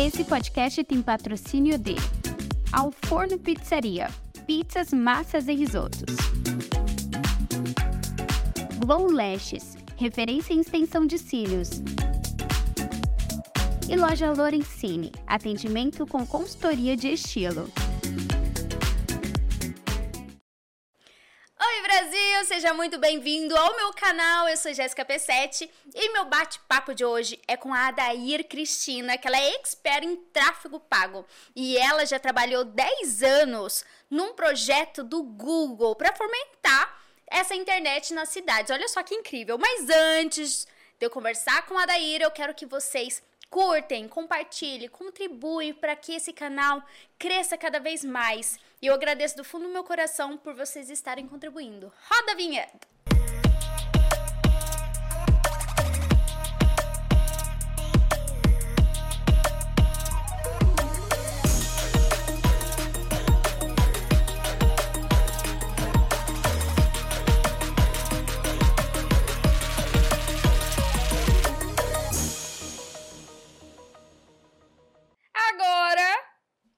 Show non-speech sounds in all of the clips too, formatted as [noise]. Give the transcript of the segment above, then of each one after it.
Esse podcast tem patrocínio de Ao Forno Pizzaria, pizzas, massas e risotos. Glow Lashes, referência em extensão de cílios. E loja Lorenzini, atendimento com consultoria de estilo. Seja muito bem-vindo ao meu canal. Eu sou Jéssica P7 e meu bate-papo de hoje é com a Adair Cristina, que ela é expert em tráfego pago e ela já trabalhou 10 anos num projeto do Google para fomentar essa internet nas cidades. Olha só que incrível. Mas antes de eu conversar com a Adair, eu quero que vocês curtem, compartilhem, contribuem para que esse canal cresça cada vez mais. E eu agradeço do fundo do meu coração por vocês estarem contribuindo. Roda a vinheta!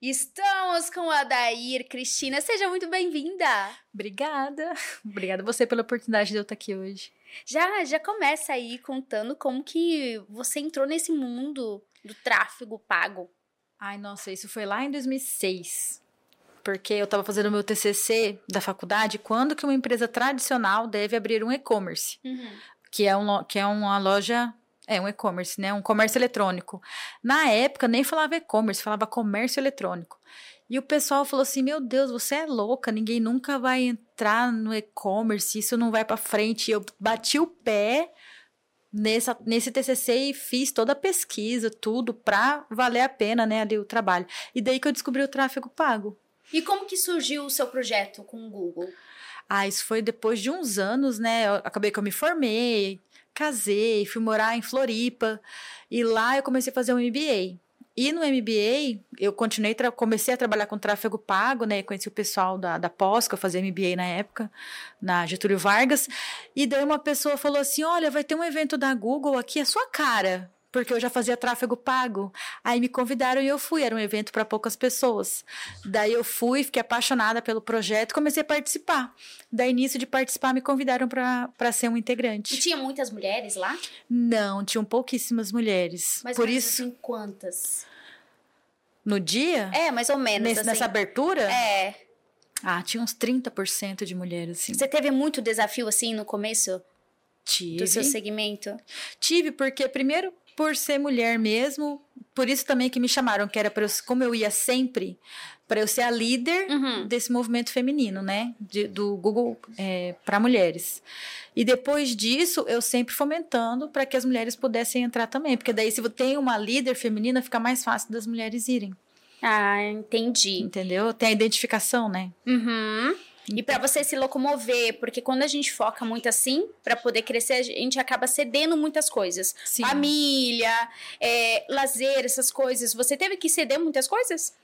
Estamos com a Dair Cristina. Seja muito bem-vinda. Obrigada. [laughs] Obrigada você pela oportunidade de eu estar aqui hoje. Já, já começa aí contando como que você entrou nesse mundo do tráfego pago. Ai, nossa, isso foi lá em 2006. Porque eu estava fazendo meu TCC da faculdade, quando que uma empresa tradicional deve abrir um e-commerce, Uhum. que é, um, que é uma loja, é um e-commerce, né? Um comércio eletrônico. Na época, nem falava e-commerce, falava comércio eletrônico. E o pessoal falou assim: Meu Deus, você é louca, ninguém nunca vai entrar no e-commerce, isso não vai para frente. E eu bati o pé nessa, nesse TCC e fiz toda a pesquisa, tudo, pra valer a pena, né, ali o trabalho. E daí que eu descobri o tráfego pago. E como que surgiu o seu projeto com o Google? Ah, isso foi depois de uns anos, né? Eu acabei que eu me formei, casei, fui morar em Floripa e lá eu comecei a fazer um MBA. E no MBA, eu continuei, comecei a trabalhar com tráfego pago, né? Conheci o pessoal da, da pós, que eu fazia MBA na época, na Getúlio Vargas. E daí uma pessoa falou assim: Olha, vai ter um evento da Google aqui, é sua cara. Porque eu já fazia tráfego pago. Aí me convidaram e eu fui. Era um evento para poucas pessoas. Daí eu fui, fiquei apaixonada pelo projeto, comecei a participar. Daí, início de participar, me convidaram para ser um E integrante. tinha muitas mulheres lá? Não, tinham pouquíssimas mulheres. Mas Por isso, assim, quantas? no dia, É, mais ou menos nesse- assim. nessa abertura, É. ah, tinha uns 30% de mulheres, assim. Você teve muito desafio assim no começo Tive. do seu segmento? Tive, porque primeiro por ser mulher mesmo, por isso também que me chamaram, que era para eu, como eu ia sempre, para eu ser a líder Uhum. desse movimento feminino, né? De- do Google para mulheres. E depois disso, eu sempre fomentando para que as mulheres pudessem entrar também, porque daí se tem uma líder feminina, fica mais fácil das mulheres irem, Ah, entendi. entendeu? Tem a identificação, né? Uhum. E pra você se locomover, porque quando a gente foca muito assim, pra poder crescer, a gente acaba cedendo muitas coisas. Sim. Família, é, lazer, essas coisas. Você teve que ceder muitas coisas?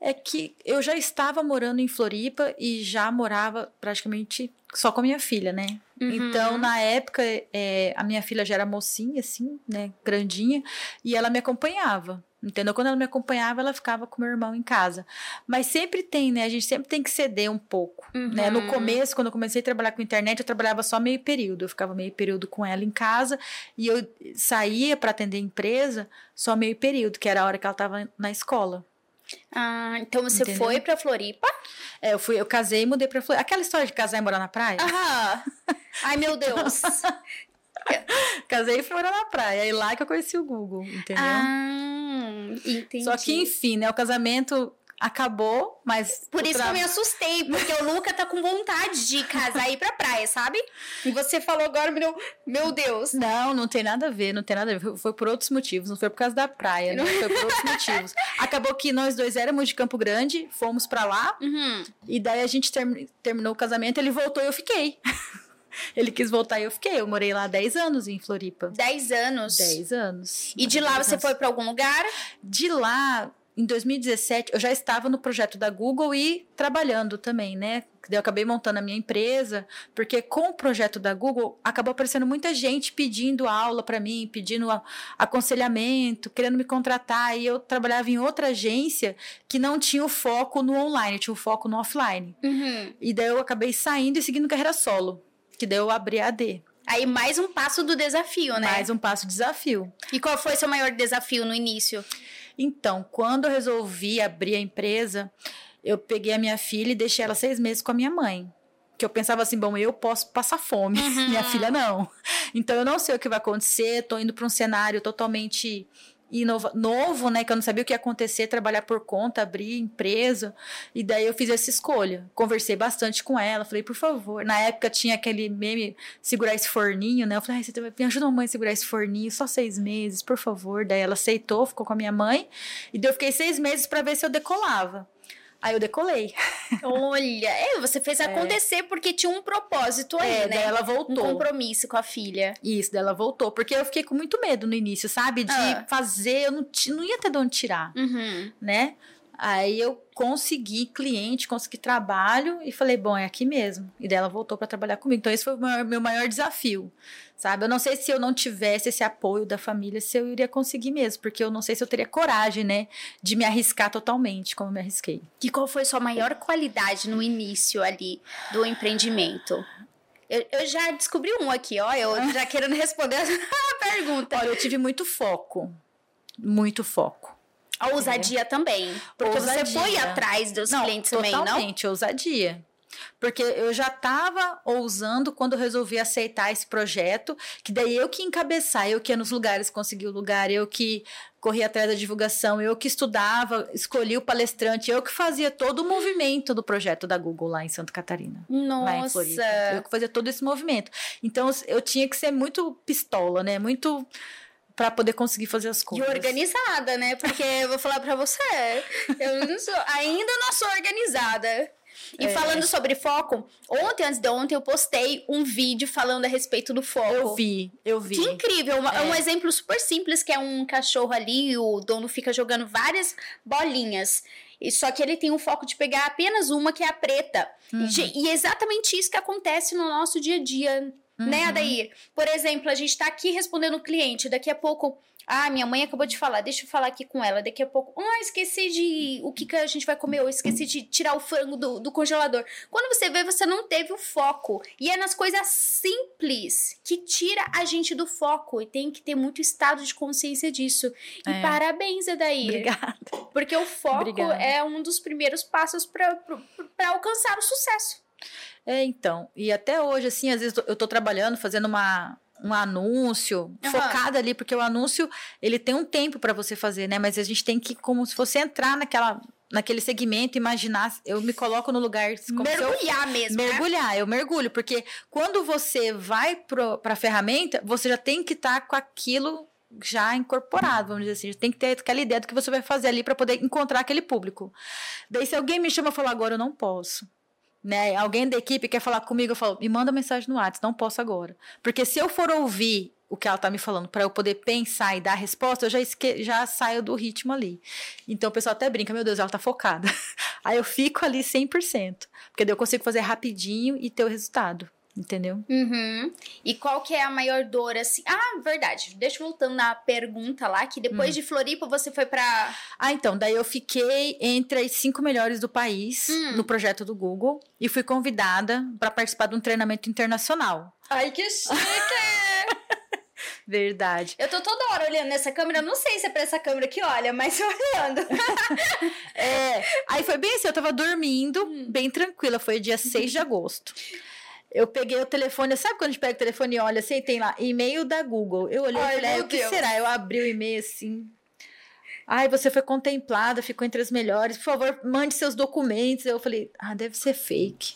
É que eu já estava morando em Floripa e já morava praticamente só com a minha filha, né? Uhum. Então, na época, é, a minha filha já era mocinha, assim, né? Grandinha, e ela me acompanhava. Entendeu? Quando ela me acompanhava, ela ficava com meu irmão em casa. Mas sempre tem, né? A gente sempre tem que ceder um pouco. Né? No Uhum. começo, quando eu comecei a trabalhar com internet, eu trabalhava só meio período. Eu ficava meio período com ela em casa e eu saía para atender a empresa só meio período, que era a hora que ela estava na escola. Ah, então você Entendeu? foi pra Floripa? É, eu fui, eu casei e mudei pra Floripa. Aquela história de casar e morar na praia? Aham. Ai, meu Deus. [laughs] Casei e fui morar na praia. Aí lá que eu conheci o Google, entendeu? ah, entendi. Só que, enfim, né? O casamento acabou, mas. Por isso que tra- eu me assustei, porque o Luca tá com vontade de casar e ir pra praia, sabe? E você falou agora, meu, meu Deus. Não, não tem nada a ver, não tem nada a ver. Foi- por outros motivos, não foi por causa da praia, né? Foi por outros motivos. Acabou que nós dois éramos de Campo Grande, fomos pra lá, Uhum. e daí a gente termi- terminou o casamento, ele voltou e eu fiquei. [laughs] ele quis voltar e eu fiquei. Eu morei lá 10 anos em Floripa. 10 anos. 10 anos. E de lá você foi pra algum lugar? De lá, em 2017, eu já estava no projeto da Google e trabalhando também, né? Eu acabei montando a minha empresa, porque com o projeto da Google acabou aparecendo muita gente pedindo aula para mim, pedindo aconselhamento, querendo me contratar. E eu trabalhava em outra agência que não tinha o foco no online, tinha o foco no offline. Uhum. E daí eu acabei saindo e seguindo carreira solo, que daí eu abri a AD. Aí mais um passo do desafio, né? Mais um passo do desafio. E qual foi seu maior desafio no início? Então, quando eu resolvi abrir a empresa, eu peguei a minha filha e deixei ela seis meses com a minha mãe. Que eu pensava assim, bom, eu posso passar fome, [laughs] Uhum. minha filha não. Então eu não sei o que vai acontecer, tô indo para um cenário totalmente inova novo, né? Que eu não sabia o que ia acontecer, trabalhar por conta, abrir empresa. E daí eu fiz essa escolha. Conversei bastante com ela, falei, por favor. Na época tinha aquele meme segurar esse forninho, né? Eu falei, você me ajuda a mãe a segurar esse forninho, só seis meses, por favor. Daí ela aceitou, ficou com a minha mãe. E daí eu fiquei seis meses para ver se eu decolava. Aí eu decolei. Olha, é, você fez acontecer porque tinha um propósito aí, É, né? daí ela Um voltou. compromisso com a filha. Isso, daí ela voltou. Porque eu fiquei com muito medo no início, sabe? De Ah. fazer, eu não, não ia ter de onde tirar. Uhum. né? Aí eu consegui cliente, consegui trabalho e falei, bom, é aqui mesmo. E daí ela voltou para trabalhar comigo. Então esse foi o meu maior desafio, sabe? Eu não sei se eu não tivesse esse apoio da família, se eu iria conseguir mesmo, porque eu não sei se eu teria coragem, né, de me arriscar totalmente como eu me arrisquei. E qual foi sua maior qualidade no início ali do empreendimento? Eu, eu já descobri um aqui, ó. Eu [laughs] já querendo responder a [laughs] pergunta. Olha, eu tive muito foco, muito foco. A ousadia também. Porque você Ousadia. foi atrás dos não, clientes também, não? totalmente ousadia. Porque eu já estava ousando quando resolvi aceitar esse projeto, que daí eu que encabeçar, eu que ia nos lugares, consegui o lugar, eu que corria atrás da divulgação, eu que estudava, escolhi o palestrante, eu que fazia todo o movimento do projeto da Google lá em Santa Catarina. Floripa. Eu Nossa. que fazia todo esse movimento. Então eu tinha que ser muito pistola, né? Muito para poder conseguir fazer as E coisas. organizada, né? Porque eu vou falar pra você, eu não sou, ainda não sou organizada. E É. falando sobre foco, ontem, antes de ontem, eu postei um vídeo falando a respeito do foco. Eu vi, eu vi. Que incrível! Uma- É. um É. exemplo super simples, que é um cachorro ali, o dono fica jogando várias bolinhas. E só que ele tem o foco de pegar apenas uma, que é a preta. Uhum. E, E é exatamente isso que acontece no nosso dia a dia, né, Uhum. Adair? Por exemplo, a gente tá aqui respondendo o cliente, daqui a pouco. Ah, minha mãe acabou de falar, deixa eu falar aqui com ela. Daqui a pouco, ah, esqueci de o que, que a gente vai comer, ou esqueci de tirar o frango do, do congelador. Quando você vê, você não teve o foco. E é nas coisas simples que tira a gente do foco. E tem que ter muito estado de consciência disso. E É. parabéns, Adair. Obrigada. Porque o foco Obrigada. é um dos primeiros passos para alcançar o sucesso. É, então. E até hoje, assim, às vezes eu tô trabalhando, fazendo uma, um anúncio, focada ali, porque o anúncio, ele tem um tempo para você fazer, né? Mas a gente tem que, como se você entrar naquela, naquele segmento, imaginar, eu me coloco no lugar como se eu Mergulhar mesmo, né? mergulhar, eu mergulho, porque quando você vai para a ferramenta, você já tem que estar com aquilo já incorporado, vamos dizer assim, tem que ter aquela ideia do que você vai fazer ali para poder encontrar aquele público. Daí se alguém me chama e fala agora eu não posso, né? Alguém da equipe quer falar comigo, eu falo, me manda mensagem no WhatsApp, não posso agora. Porque se eu for ouvir o que ela tá me falando para eu poder pensar e dar a resposta, eu já, esque já saio do ritmo ali. Então o pessoal até brinca, meu Deus, ela tá focada. [laughs] Aí eu fico ali 100%, porque daí eu consigo fazer rapidinho e ter o resultado, entendeu? Uhum. E qual que é a maior dor, assim? Ah, verdade. Deixa eu voltando na pergunta lá, que Hum. depois de Floripa você foi pra... Ah, então, daí eu fiquei entre as cinco melhores do país Hum. no projeto do Google e fui convidada para participar de um treinamento internacional. Ai, que chique! [laughs] Verdade. eu tô toda hora olhando nessa câmera, não sei se é pra essa câmera que olha, mas eu olhando. [laughs] É, aí foi bem assim, eu tava dormindo, bem tranquila, foi dia 6 de [laughs] agosto. Eu peguei o telefone, sabe quando a gente pega o telefone e olha assim, tem lá, e-mail da Google. Eu olhei Ai, e falei, meu "Ah, o que Deus." será? Eu abri o e-mail assim. Ai, você foi contemplada, ficou entre as melhores. Por favor, mande seus documentos. Eu falei, ah, deve ser fake.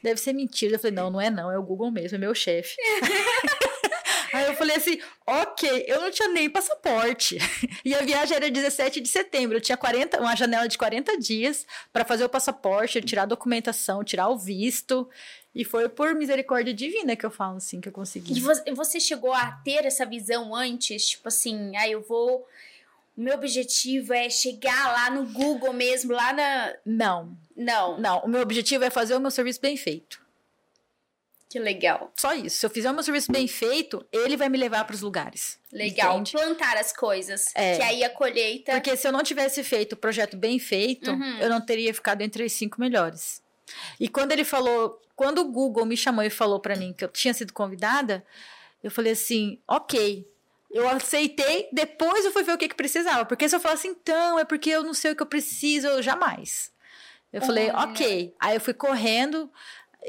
Deve ser mentira. Eu falei, não, não é não, é o Google mesmo, é meu chefe. [laughs] Aí eu falei assim, ok, eu não tinha nem passaporte. [laughs] E a viagem era 17 de setembro. Eu tinha 40, uma janela de 40 dias para fazer o passaporte, tirar a documentação, tirar o visto. E foi por misericórdia divina que eu falo assim que eu consegui. E você, chegou a ter essa visão antes? Tipo assim, ah, eu vou... meu objetivo é chegar lá no Google mesmo, lá na. Não. Não. Não, o meu objetivo é fazer o meu serviço bem feito. Que legal. Só isso. Se eu fizer o meu serviço bem feito, ele vai me levar para os lugares. Legal. Entende? Plantar as coisas. É. Que aí a colheita. Porque se eu não tivesse feito o projeto bem feito, Uhum. eu não teria ficado entre os cinco melhores. E quando ele falou, quando o Google me chamou e falou para mim que eu tinha sido convidada, eu falei assim, ok. Eu aceitei, depois eu fui ver o que, que precisava. Porque se eu falasse, então, é porque eu não sei o que eu preciso, eu jamais. Eu falei, ok. Aí eu fui correndo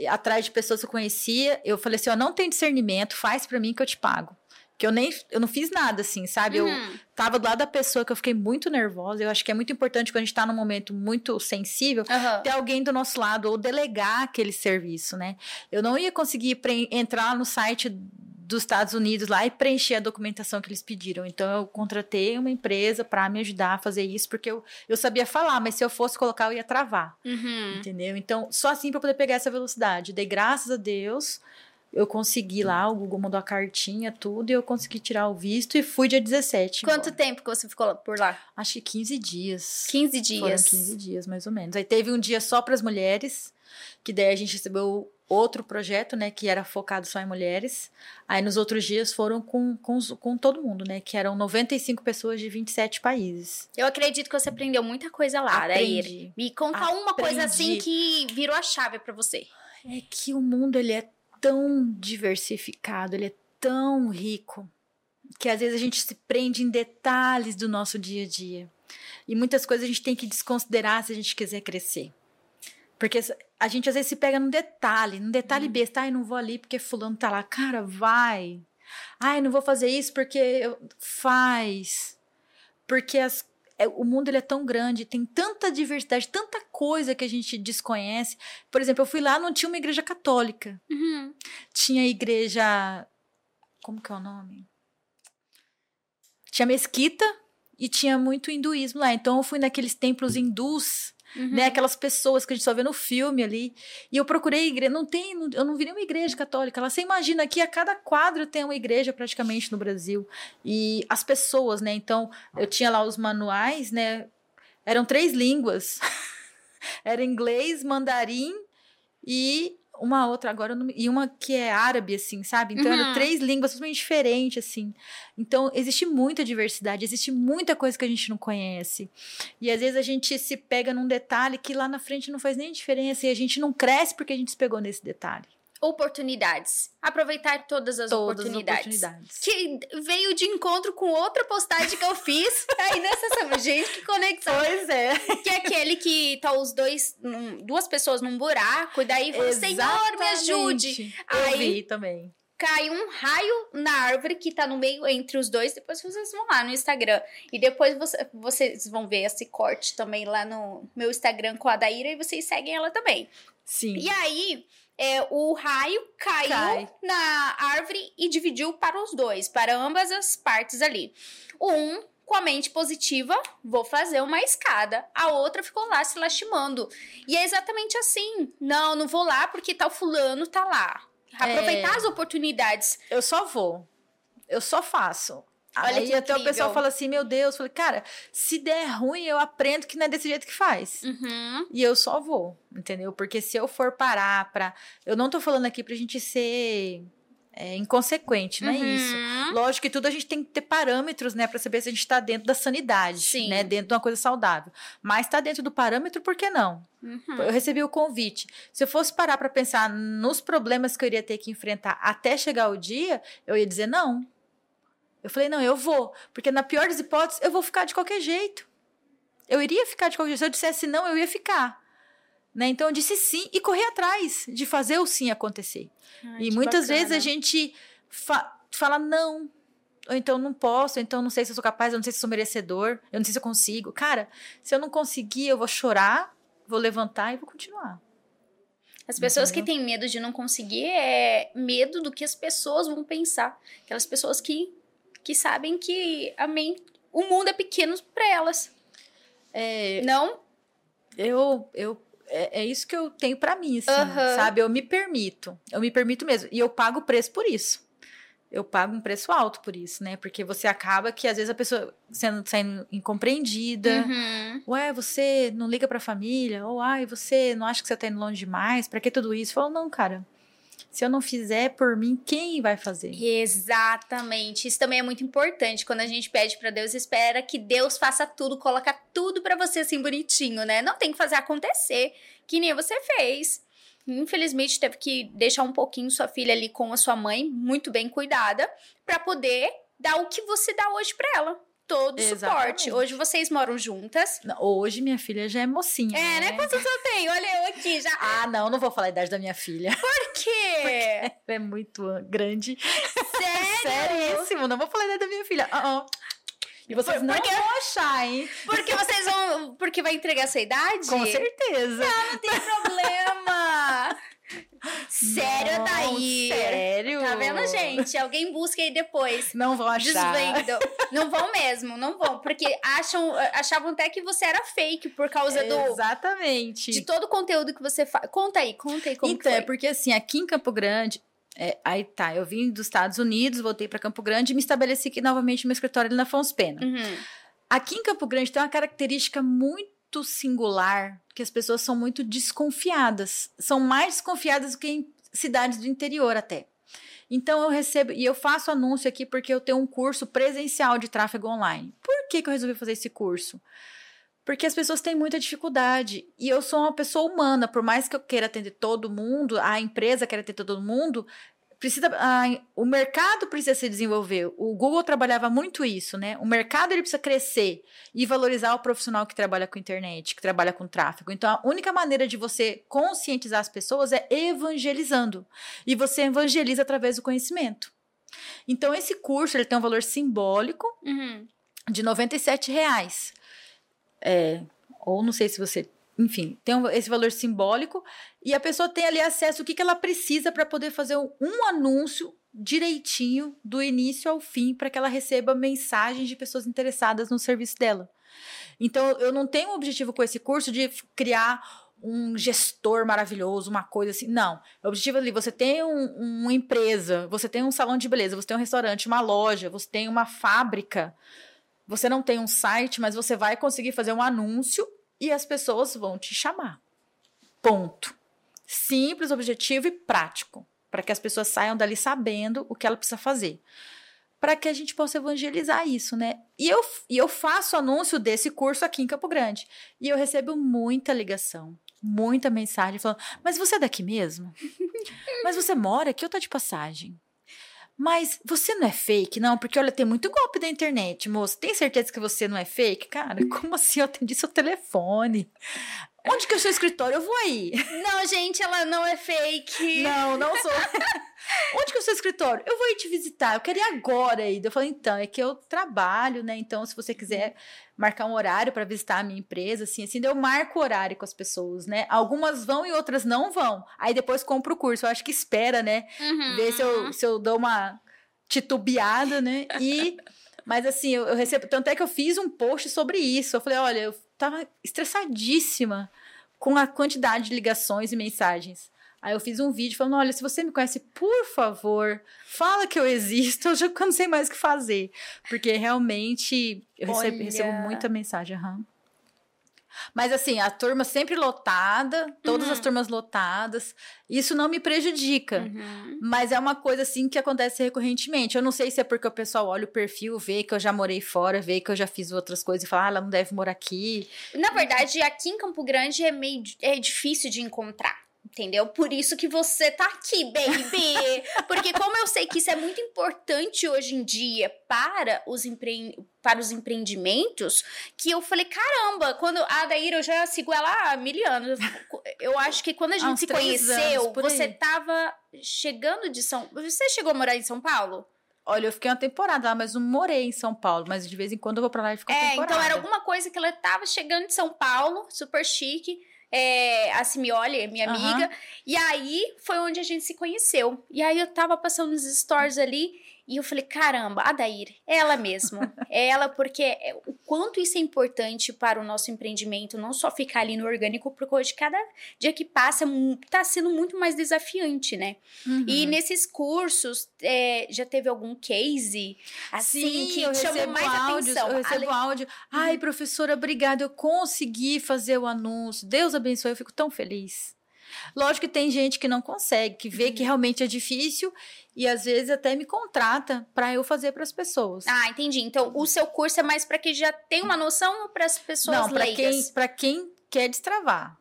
atrás de pessoas que eu conhecia. Eu falei assim, eu não tenho discernimento, faz para mim que eu te pago. Que eu nem, eu não fiz nada assim, sabe? Eu, Uhum. tava do lado da pessoa que eu fiquei muito nervosa. Eu acho que é muito importante quando a gente tá num momento muito sensível, Aham. ter alguém do nosso lado ou delegar aquele serviço, né? Eu não ia conseguir entrar no site dos Estados Unidos lá e preencher a documentação que eles pediram. Então eu contratei uma empresa para me ajudar a fazer isso, porque eu, eu sabia falar, mas se eu fosse colocar eu ia travar, Uhum. entendeu? Então só assim para poder pegar essa velocidade. Dei graças a Deus. Eu consegui lá, o Google mandou a cartinha, tudo, e eu consegui tirar o visto e fui dia 17. Quanto embora. tempo que você ficou por lá? Acho que 15 dias. 15 Foram dias. 15 dias, mais ou menos. Aí teve um dia só para as mulheres, que daí a gente recebeu outro projeto, né, que era focado só em mulheres. Aí nos outros dias foram com, com, com todo mundo, né, que eram 95 pessoas de 27 países. Eu acredito que você aprendeu muita coisa lá, Daíra. Aprendi. Me conta uma coisa assim Aprendi. que virou a chave pra você. É que o mundo ele é tão diversificado, ele é tão rico, que às vezes a gente se prende em detalhes do nosso dia a dia. E muitas coisas a gente tem que desconsiderar se a gente quiser crescer. Porque a gente às vezes se pega num detalhe, num detalhe besta, ai, não vou ali porque fulano tá lá. Cara, vai. Ai, não vou fazer isso porque eu... faz. Porque as é, o mundo ele é tão grande, tem tanta diversidade, tanta coisa que a gente desconhece. Por exemplo, eu fui lá, não tinha uma igreja católica. Uhum. Tinha igreja. Como que é o nome? Tinha mesquita e tinha muito hinduísmo lá. Então eu fui naqueles templos hindus, Uhum. né? Aquelas pessoas que a gente só vê no filme ali. E eu procurei igreja. Não tem, eu não vi nenhuma igreja católica. Lá você imagina aqui, a cada quadro tem uma igreja praticamente no Brasil. E as pessoas, né? Então, eu tinha lá os manuais, né? Eram três línguas. [laughs] Era inglês, mandarim e uma outra agora não e uma que é árabe assim, sabe? Então Uhum. eram três línguas totalmente diferentes assim. Então existe muita diversidade, existe muita coisa que a gente não conhece. E às vezes a gente se pega num detalhe que lá na frente não faz nem diferença e a gente não cresce porque a gente se pegou nesse detalhe. Oportunidades. Aproveitar todas as Todas oportunidades. oportunidades. Que veio de encontro com outra postagem que eu fiz. [laughs] Aí nessa semana, gente, que conexão. Pois é. Que é aquele que tá os dois, num- duas pessoas num buraco, e daí fala, Senhor, me ajude. Exatamente. Aí- Eu vi também. Cai um raio na árvore que tá no meio entre os dois. Depois vocês vão lá no Instagram. E depois você- vocês vão ver esse corte também lá no meu Instagram com a Daíra e vocês seguem ela também. Sim. E aí, é, o raio caiu Cai. na árvore e dividiu para os dois, para ambas as partes ali. Um, com a mente positiva, vou fazer uma escada. A outra ficou lá se lastimando. E é exatamente assim. Não, não vou lá porque tal fulano tá lá. Aproveitar É. as oportunidades. Eu só vou. Eu só faço. Olha Aí que até o pessoal fala assim, meu Deus, eu falei, cara, se der ruim, eu aprendo que não é desse jeito que faz. Uhum. E eu só vou, entendeu? Porque se eu for parar pra. Eu não tô falando aqui pra gente ser é, inconsequente, não é isso. Uhum. Lógico que tudo a gente tem que ter parâmetros, né, Pra saber se a gente tá dentro da sanidade, Sim. né, dentro de uma coisa saudável. Mas tá dentro do parâmetro, por que não? Uhum. Eu recebi o convite. Se eu fosse parar pra pensar nos problemas que eu iria ter que enfrentar até chegar o dia, eu ia dizer não. Eu falei, não, eu vou. Porque na pior das hipóteses, eu vou ficar de qualquer jeito. Eu iria ficar de qualquer jeito. Se eu dissesse não, eu ia ficar. Né? Então eu disse sim e corri atrás de fazer o sim acontecer. Ai, e que muitas bacana. vezes a gente fa- fala não. Ou então não posso, ou então não sei se eu sou capaz, eu não sei se eu sou merecedor, eu não sei se eu consigo. Cara, se eu não conseguir, eu vou chorar, vou levantar e vou continuar. As pessoas que Entendeu? têm medo de não conseguir é medo do que as pessoas vão pensar. Aquelas pessoas que, que sabem que a men- o mundo é pequeno para elas. É, Não? eu, eu é, é isso que eu tenho pra mim, assim, Aham. sabe? Eu me permito, eu me permito mesmo e eu pago o preço por isso. eu pago um preço alto por isso, né? Porque você acaba que às vezes a pessoa sendo, sendo incompreendida. Uhum. Ué, você não liga pra família? Ou, ai, você não acha que você tá indo longe demais? Pra que tudo isso? Falou, não, cara. Se eu não fizer por mim, quem vai fazer? Exatamente. Isso também é muito importante. Quando a gente pede para Deus, espera que Deus faça tudo, coloca tudo para você assim bonitinho, né? Não tem que fazer acontecer, que nem você fez. Infelizmente teve que deixar um pouquinho sua filha ali com a sua mãe, muito bem cuidada, para poder dar o que você dá hoje para ela todo o suporte. Hoje vocês moram juntas. Hoje minha filha já é mocinha. É, né? Quantos anos tenho? Olha eu aqui já. [laughs] Ah, não, não vou falar a idade da minha filha. Por quê? Porque é muito grande. Sério? Seríssimo, não vou falar a idade da minha filha. Uh -uh. E vocês Por- não porque- vão achar, hein? Porque vocês vão. Porque vai entregar a sua idade? Com certeza. Não tem problema. Sério, Não, daí. Sério? Tá vendo, gente? Alguém busca aí depois. Não vão achar. Desvendo. Não vão mesmo, não vão. Porque acham, achavam até que você era fake por causa do. Exatamente. De todo o conteúdo que você faz. Conta aí, conta aí como então, é porque assim, aqui em Campo Grande, é, aí tá, eu vim dos Estados Unidos, voltei para Campo Grande e me estabeleci aqui novamente no meu escritório ali na Afonso Pena. Uhum. Aqui em Campo Grande tem uma característica muito singular, que as pessoas são muito desconfiadas. São mais desconfiadas do que em cidades do interior até. Então eu recebo, e eu faço anúncio aqui porque eu tenho um curso presencial de tráfego online. Por que, que eu resolvi fazer esse curso? Porque as pessoas têm muita dificuldade. E eu sou uma pessoa humana, por mais que eu queira atender todo mundo, a empresa queira atender todo mundo, precisa a- o mercado precisa se desenvolver. O Google trabalhava muito isso, né? O mercado ele precisa crescer e valorizar o profissional que trabalha com internet, que trabalha com tráfego. Então a única maneira de você conscientizar as pessoas é evangelizando. E você evangeliza através do conhecimento. Então esse curso ele tem um valor simbólico Uhum. de 97 reais. É, ou não sei se você. Enfim, tem esse valor simbólico e a pessoa tem ali acesso ao que, que ela precisa para poder fazer um, anúncio direitinho do início ao fim para que ela receba mensagens de pessoas interessadas no serviço dela. Então, eu não tenho o objetivo com esse curso de criar um gestor maravilhoso, uma coisa assim. Não. O objetivo ali, você tem um- uma empresa, você tem um salão de beleza, você tem um restaurante, uma loja, você tem uma fábrica. Você não tem um site, mas você vai conseguir fazer um anúncio e as pessoas vão te chamar. Ponto. Simples, objetivo e prático. Para que as pessoas saiam dali sabendo o que ela precisa fazer. Para que a gente possa evangelizar isso, né? E eu, e eu faço anúncio desse curso aqui em Campo Grande. E eu recebo muita ligação, muita mensagem falando: Mas você é daqui mesmo? Mas você mora aqui ou tá de passagem? Mas você não é fake? Não, porque olha, tem muito golpe da internet, moço. Tem certeza que você não é fake? Cara, [laughs] como assim? Eu atendi seu telefone. Onde que é o seu escritório? Eu vou aí. Não, gente, ela não é fake. Não, não sou. [laughs] Onde que é o seu escritório? Eu vou ir te visitar. Eu quero ir agora aí. Eu falei, então, é que eu trabalho, né? Então, se você quiser marcar um horário para visitar a minha empresa, assim, assim, eu marco horário com as pessoas, né? Algumas vão e outras não vão. Aí depois compro o curso. Eu acho que espera, né? Uhum. ver se eu, se eu dou uma titubeada, né? E. [laughs] Mas assim, eu, eu recebo. Tanto é que eu fiz um post sobre isso. Eu falei, olha, eu tava estressadíssima com a quantidade de ligações e mensagens. Aí eu fiz um vídeo falando: olha, se você me conhece, por favor, fala que eu existo. Eu já não sei mais o que fazer. Porque realmente eu recebo, recebo muita mensagem. aham. Mas assim, a turma sempre lotada, todas as turmas lotadas. Isso não me prejudica. Uhum. Mas é uma coisa assim que acontece recorrentemente. Eu não sei se é porque o pessoal olha o perfil, vê que eu já morei fora, vê que eu já fiz outras coisas e fala, ah, ela não deve morar aqui. Na verdade, aqui em Campo Grande é meio é difícil de encontrar. Entendeu? Por isso que você tá aqui, baby! [laughs] Porque como eu sei que isso é muito importante hoje em dia para os, empre... para os empreendimentos, que eu falei, caramba, quando a Adaíra, eu já sigo ela há mil anos. Eu acho que quando a gente se conheceu, anos, você tava chegando de São... Você chegou a morar em São Paulo? Olha, eu fiquei uma temporada lá, mas não morei em São Paulo. Mas de vez em quando eu vou pra lá e fico É, temporada. então era alguma coisa que ela tava chegando de São Paulo, super chique. É, a Simioli, minha Aham. amiga. E aí foi onde a gente se conheceu. E aí eu tava passando nos stories ali E eu falei, caramba, a Dair, ela mesmo. é ela, porque é, o quanto isso é importante para o nosso empreendimento, não só ficar ali no orgânico, porque hoje cada dia que passa está sendo muito mais desafiante, né? Uhum. E nesses cursos, é, já teve algum case assim Sim, que eu chamou mais áudios, atenção? Eu recebo Ale- áudio. Ai, professora, obrigada. Eu consegui fazer o anúncio. Deus abençoe, eu fico tão feliz. Lógico que tem gente que não consegue, que vê Uhum. que realmente é difícil e às vezes até me contrata para eu fazer para as pessoas. Ah, entendi. Então, o seu curso é mais para quem já tem uma noção ou para as pessoas não, para quem, leigas? pra quem quer destravar.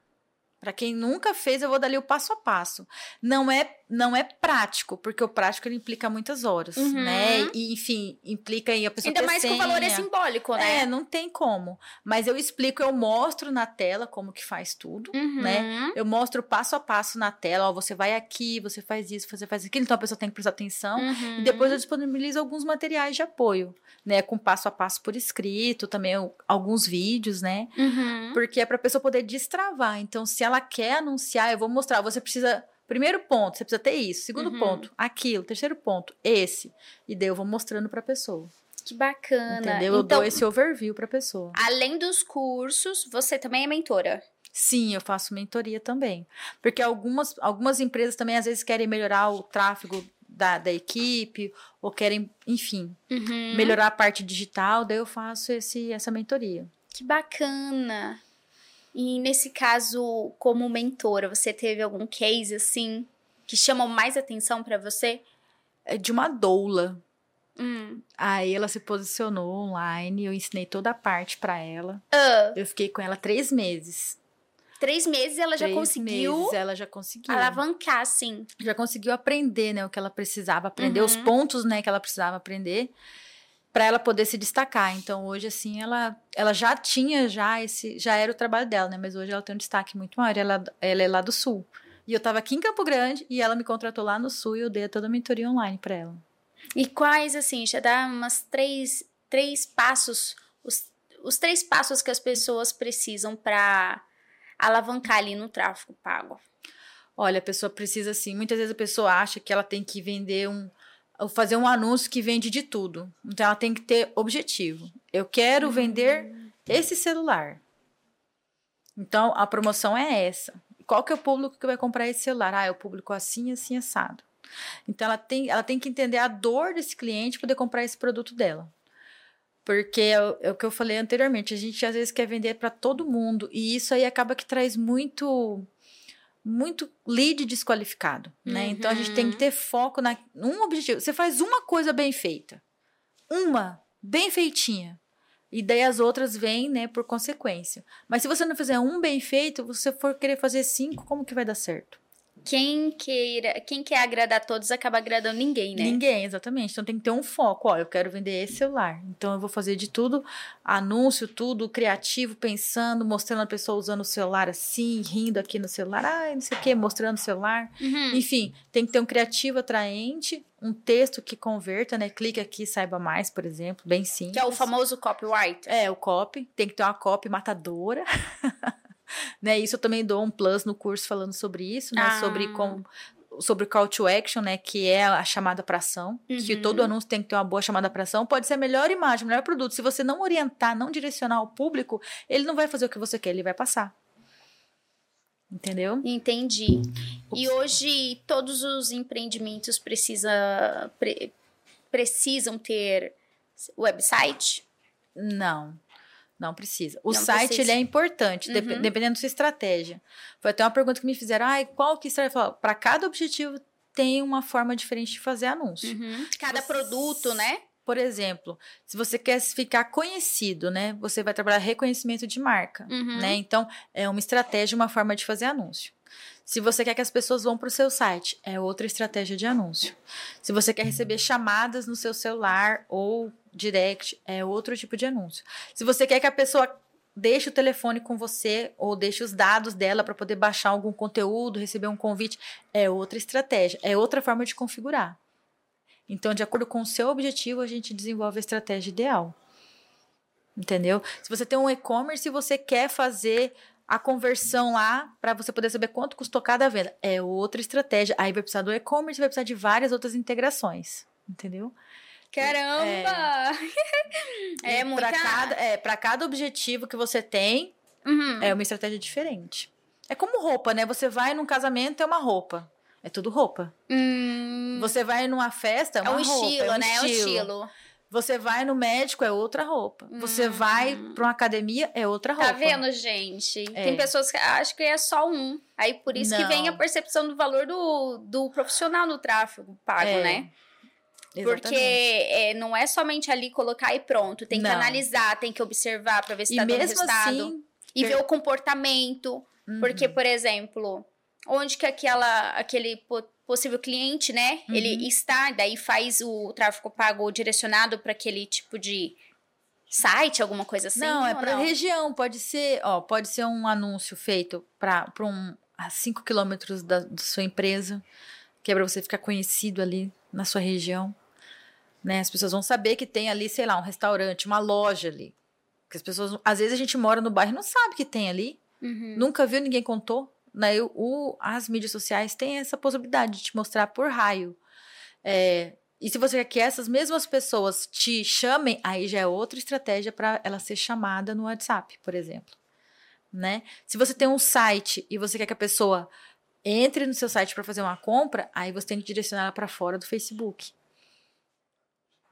Para quem nunca fez, eu vou dar ali o passo a passo. Não é não é prático, porque o prático ele implica muitas horas, Uhum. né? E enfim, implica aí a pessoa Ainda ter mais que o valor é senha. simbólico, né? É, não tem como. Mas eu explico, eu mostro na tela como que faz tudo, Uhum. né? Eu mostro passo a passo na tela, ó, você vai aqui, você faz isso, você faz aquilo, então a pessoa tem que prestar atenção. Uhum. E depois eu disponibilizo alguns materiais de apoio, né? Com passo a passo por escrito, também alguns vídeos, né? Uhum. Porque é para a pessoa poder destravar. Então, se ela quer anunciar, eu vou mostrar. Você precisa. Primeiro ponto, você precisa ter isso. Segundo Uhum. ponto, aquilo. Terceiro ponto, esse. E daí eu vou mostrando para a pessoa. Que bacana. Entendeu? Eu Então, dou esse overview para a pessoa. além dos cursos, você também é mentora. Sim, eu faço mentoria também. Porque algumas, algumas empresas também às vezes querem melhorar o tráfego da, da equipe, ou querem, enfim, Uhum. melhorar a parte digital, daí eu faço esse, essa mentoria. Que bacana. E nesse caso, como mentora, você teve algum case assim que chamou mais atenção pra você? É de uma doula. Hum. Aí ela se posicionou online, eu ensinei toda a parte para ela. Ah, Eu fiquei com ela três meses. três meses ela já Três conseguiu meses ela já conseguiu. alavancar, assim. Já conseguiu aprender, né, o que ela precisava aprender, os Uhum. pontos, né, que ela precisava aprender para ela poder se destacar. Então hoje assim, ela ela já tinha já esse já era o trabalho dela, né, mas hoje ela tem um destaque muito maior. Ela ela é lá do sul. E eu tava aqui em Campo Grande e ela me contratou lá no sul e eu dei toda a mentoria online para ela. E quais, assim, já dá umas três, três passos, os, os três passos que as pessoas precisam pra alavancar ali no tráfego pago. Olha, a pessoa precisa assim, muitas vezes a pessoa acha que ela tem que vender um fazer um anúncio que vende de tudo. Então ela tem que ter objetivo. Eu quero vender esse celular. Então a promoção é essa. Qual que é o público que vai comprar esse celular? Ah, é o público assim, assim assado. Então ela tem, ela tem que entender a dor desse cliente para poder comprar esse produto dela. Porque é o, é o que eu falei anteriormente, a gente às vezes quer vender para todo mundo e isso aí acaba que traz muito muito lead desqualificado, né? Então a gente tem que ter foco na um objetivo. Você faz uma coisa bem feita, uma bem feitinha, e daí as outras vêm, né, por consequência. Mas se você não fizer um bem feito, você for querer fazer cinco, como que vai dar certo? Quem queira, quem quer agradar todos acaba agradando ninguém, né? Ninguém, exatamente. Então tem que ter um foco. Ó, eu quero vender esse celular. Então eu vou fazer de tudo, anúncio, tudo criativo, pensando, mostrando a pessoa usando o celular assim, rindo aqui no celular, ai, não sei o quê, mostrando o celular. Uhum. Enfim, tem que ter um criativo atraente, um texto que converta, né? Clique aqui, saiba mais, por exemplo, bem simples. Que é o famoso copyright. É, o copy. Tem que ter uma copy matadora. [laughs] [laughs] né? Isso eu também dou um plus no curso falando sobre isso, né? Ah. Sobre como sobre call to action, né, que é a chamada para ação, que Uhum. todo anúncio tem que ter uma boa chamada para ação, pode ser a melhor imagem, o melhor produto. Se você não orientar, não direcionar o público, ele não vai fazer o que você quer, ele vai passar. Entendeu? Entendi. E hoje todos os empreendimentos precisa, pre- precisam ter website? Não. Não precisa. O Não site precisa. ele é importante, dep- Uhum. dependendo da sua estratégia. Foi até uma pergunta que me fizeram: ah, qual que estratégia? Para cada objetivo tem uma forma diferente de fazer anúncio. Cada Você- produto, né? Por exemplo, se você quer ficar conhecido, né? Você vai trabalhar reconhecimento de marca, Uhum. né? Então, é uma estratégia, uma forma de fazer anúncio. Se você quer que as pessoas vão para o seu site, é outra estratégia de anúncio. Se você quer receber chamadas no seu celular ou direct, é outro tipo de anúncio. Se você quer que a pessoa deixe o telefone com você ou deixe os dados dela para poder baixar algum conteúdo, receber um convite, é outra estratégia, é outra forma de configurar. Então, de acordo com o seu objetivo, a gente desenvolve a estratégia ideal. Entendeu? Se você tem um e-commerce e você quer fazer a conversão lá para você poder saber quanto custou cada venda, é outra estratégia. Aí vai precisar do e-commerce, vai precisar de várias outras integrações. entendeu? Caramba! É, [laughs] é muita... Para cada, é, pra cada objetivo que você tem, Uhum. é uma estratégia diferente. É como roupa, né? Você vai num casamento, é uma roupa. É tudo roupa. Hum, Você vai numa festa, é é uma um roupa. estilo, é um né? É um estilo. estilo. Você vai no médico, é outra roupa. Você vai pra uma academia, é outra roupa. Hum. Tá vendo, gente? É. Tem pessoas que acham que é só um. Aí por isso que Não. vem a percepção do valor do, do profissional no tráfego pago, É, né? Exatamente. Porque é, não é somente ali colocar e pronto. Tem que Não. analisar, tem que observar pra ver se E tá dando resultado. assim, e per- ver o comportamento. Uhum. Porque, por exemplo, onde que aquela, aquele po- possível cliente, né? Uhum. Ele está, daí faz o tráfego pago direcionado para aquele tipo de site, alguma coisa assim? não, é não? região. Pode ser, ó, pode ser um anúncio feito para um a 5 quilômetros da, da sua empresa, que é pra você ficar conhecido ali na sua região. Né? As pessoas vão saber que tem ali, sei lá, um restaurante, uma loja ali. Porque as pessoas, às vezes a gente mora no bairro e não sabe que tem ali. Uhum. Nunca viu, ninguém contou. Né? O, as mídias sociais têm essa possibilidade de te mostrar por raio. É, e se você quer que essas mesmas pessoas te chamem, aí já é outra estratégia para ela ser chamada no WhatsApp, por exemplo. Né? Se você tem um site e você quer que a pessoa entre no seu site para fazer uma compra, aí você tem que direcionar ela para fora do Facebook.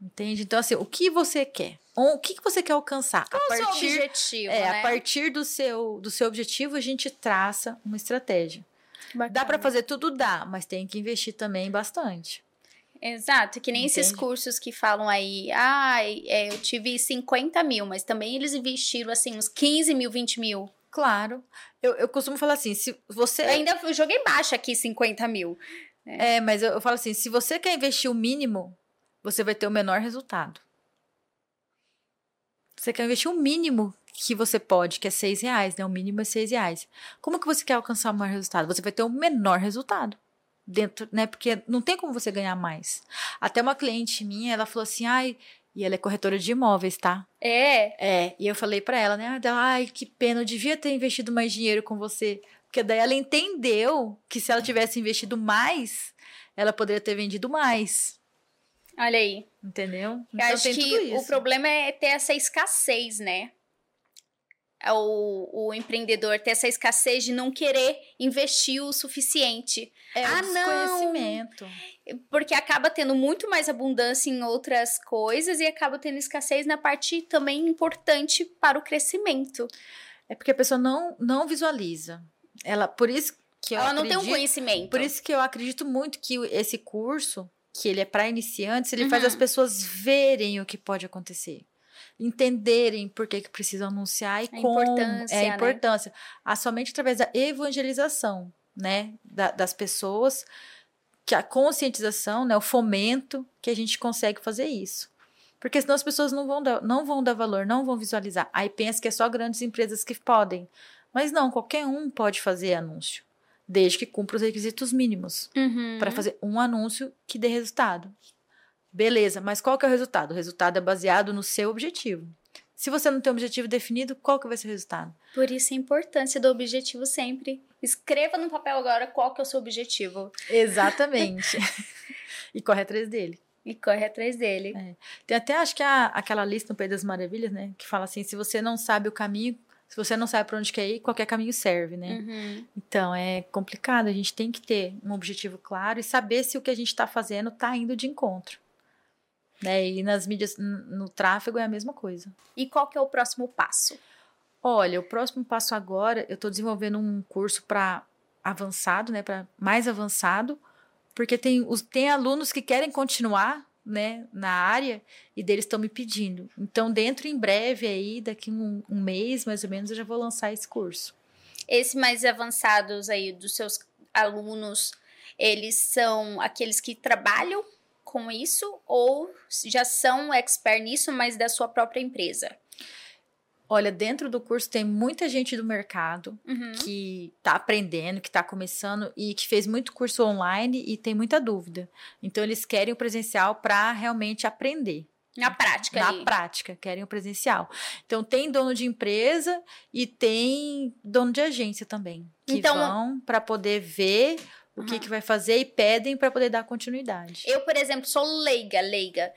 Entende? Então, assim, o que você quer? O que que você quer alcançar? Qual a o seu partir objetivo, é, né? a partir do seu, do seu objetivo, a gente traça uma estratégia. Dá Bacana. para fazer tudo? Dá, mas tem que investir também bastante. Exato, que nem esses Entende? cursos que falam aí, ah, eu tive 50 mil, mas também eles investiram, assim, uns 15 mil, 20 mil. Claro. Eu, eu costumo falar assim, se você... Eu ainda joguei baixo aqui 50 mil. É, mas eu, eu falo assim, se você quer investir o mínimo, você vai ter o menor resultado. Você quer investir o mínimo que você pode, que é seis reais, né? O mínimo é seis reais. Como que você quer alcançar o maior resultado? Você vai ter o menor resultado. Dentro, né? Porque não tem como você ganhar mais. Até uma cliente minha, ela falou assim, ai, e ela é corretora de imóveis, tá? É, É, e eu falei pra ela, né? Ai, que pena, eu devia ter investido mais dinheiro com você. Porque daí ela entendeu que se ela tivesse investido mais, ela poderia ter vendido mais. Olha aí. Entendeu? Eu acho que o problema é ter essa escassez, né? É O, o empreendedor ter essa escassez de não querer investir o suficiente. é Ah, o não! desconhecimento. Porque acaba tendo muito mais abundância em outras coisas e acaba tendo escassez na parte também importante para o crescimento. É porque a pessoa não, não visualiza. Ela, por isso que eu Ela não tem um acredito- conhecimento. Por isso que eu acredito muito que esse curso, que ele é para iniciantes, ele faz Uhum. as pessoas verem o que pode acontecer. Entenderem por que, que precisam anunciar e A como importância, é né? a importância. Ah, somente através da evangelização, né? da- das pessoas, que a conscientização, né? o fomento, que a gente consegue fazer isso. Porque senão as pessoas não vão dar, não vão dar valor, não vão visualizar. Aí pensa que é só grandes empresas que podem. Mas não, qualquer um pode fazer anúncio, desde que cumpra os requisitos mínimos Uhum. para fazer um anúncio que dê resultado. Beleza, mas qual que é o resultado? O resultado é baseado no seu objetivo. Se você não tem um objetivo definido, qual que vai ser o resultado? Por isso a importância do objetivo sempre. Escreva no papel agora qual que é o seu objetivo Exatamente. [laughs] e corre atrás dele. e corre atrás dele. Tem até, acho que a- aquela lista no País das Maravilhas, né? Que fala assim, se você não sabe o caminho, se você não sabe para onde quer ir, qualquer caminho serve, né? Uhum. Então, é complicado. A gente tem que ter um objetivo claro e saber se o que a gente está fazendo está indo de encontro. Né? E nas mídias, no tráfego é a mesma coisa. E qual que é o próximo passo? Olha, o próximo passo agora, eu estou desenvolvendo um curso para avançado, né? Para mais avançado, porque tem, os, tem alunos que querem continuar né, na área e deles estão me pedindo. Então, dentro em breve aí, daqui um, um mês mais ou menos, eu já vou lançar esse curso. Esses mais avançados aí dos seus alunos, eles são aqueles que trabalham com isso ou já são expert nisso, mas da sua própria empresa? Olha, dentro do curso tem muita gente do mercado Uhum. que está aprendendo, que está começando e que fez muito curso online e tem muita dúvida. Então, eles querem o presencial para realmente aprender. Na prática na ali. prática, querem o presencial. Então, tem dono de empresa e tem dono de agência também. Que Então- vão para poder ver o que, que vai fazer e pedem para poder dar continuidade. Eu, por exemplo, sou leiga, leiga.